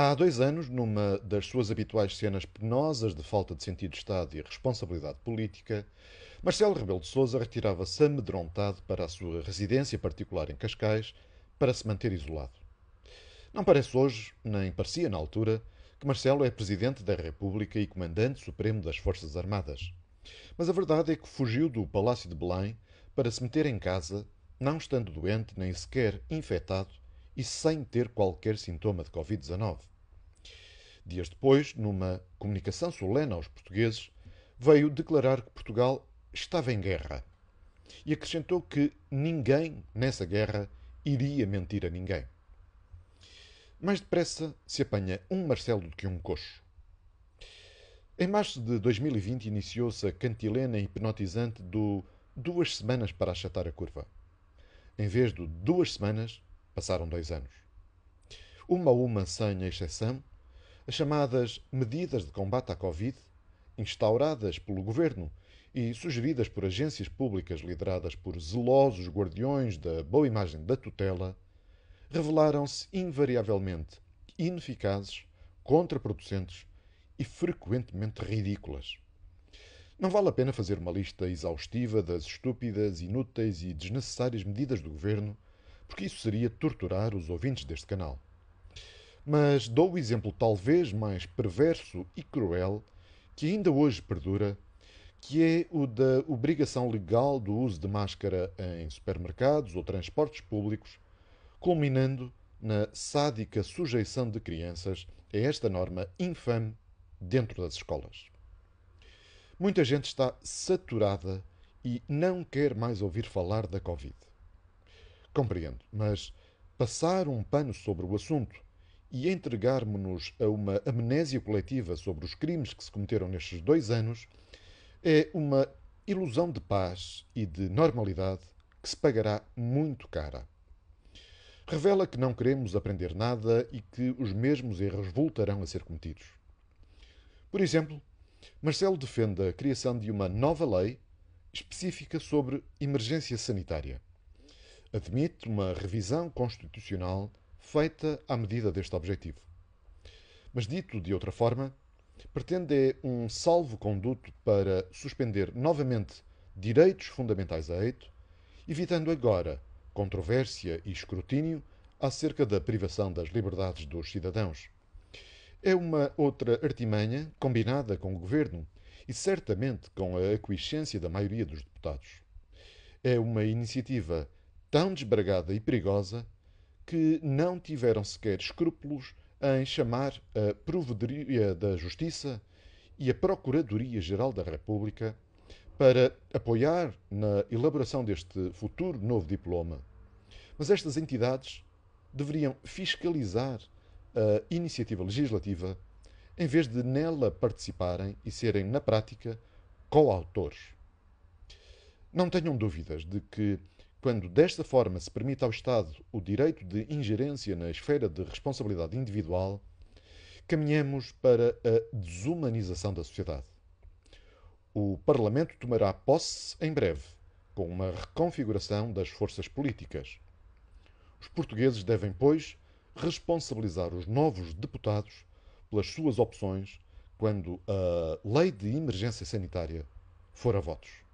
Há dois anos, numa das suas habituais cenas penosas de falta de sentido de Estado e responsabilidade política, Marcelo Rebelo de Sousa retirava-se amedrontado para a sua residência particular em Cascais para se manter isolado. Não parece hoje, nem parecia na altura, que Marcelo é Presidente da República e Comandante Supremo das Forças Armadas. Mas a verdade é que fugiu do Palácio de Belém para se meter em casa, não estando doente nem sequer infectado e sem ter qualquer sintoma de Covid-19. Dias depois, numa comunicação solene aos portugueses, veio declarar que Portugal estava em guerra e acrescentou que ninguém nessa guerra iria mentir a ninguém. Mais depressa se apanha um Marcelo do que um coxo. Em março de 2020 iniciou-se a cantilena hipnotizante do duas semanas para achatar a curva. Em vez de duas semanas, Passaram dois anos. Uma a uma, sem exceção, as chamadas medidas de combate à Covid, instauradas pelo governo e sugeridas por agências públicas lideradas por zelosos guardiões da boa imagem da tutela, revelaram-se invariavelmente ineficazes, contraproducentes e frequentemente ridículas. Não vale a pena fazer uma lista exaustiva das estúpidas, inúteis e desnecessárias medidas do governo porque isso seria torturar os ouvintes deste canal. Mas dou o exemplo talvez mais perverso e cruel que ainda hoje perdura, que é o da obrigação legal do uso de máscara em supermercados ou transportes públicos, culminando na sádica sujeição de crianças a esta norma infame dentro das escolas. Muita gente está saturada e não quer mais ouvir falar da Covid. Compreendo, mas passar um pano sobre o assunto e entregarmos-nos a uma amnésia coletiva sobre os crimes que se cometeram nestes dois anos é uma ilusão de paz e de normalidade que se pagará muito cara. Revela que não queremos aprender nada e que os mesmos erros voltarão a ser cometidos. Por exemplo, Marcelo defende a criação de uma nova lei específica sobre emergência sanitária admite uma revisão constitucional feita à medida deste objetivo. Mas, dito de outra forma, pretende um salvo-conduto para suspender novamente direitos fundamentais a eito, evitando agora controvérsia e escrutínio acerca da privação das liberdades dos cidadãos. É uma outra artimanha combinada com o governo e certamente com a aquiescência da maioria dos deputados. É uma iniciativa tão desbragada e perigosa que não tiveram sequer escrúpulos em chamar a Provedoria da Justiça e a Procuradoria-Geral da República para apoiar na elaboração deste futuro novo diploma. Mas estas entidades deveriam fiscalizar a iniciativa legislativa em vez de nela participarem e serem, na prática, coautores. Não tenham dúvidas de que quando desta forma se permite ao Estado o direito de ingerência na esfera de responsabilidade individual, caminhamos para a desumanização da sociedade. O Parlamento tomará posse em breve, com uma reconfiguração das forças políticas. Os portugueses devem, pois, responsabilizar os novos deputados pelas suas opções quando a lei de emergência sanitária for a votos.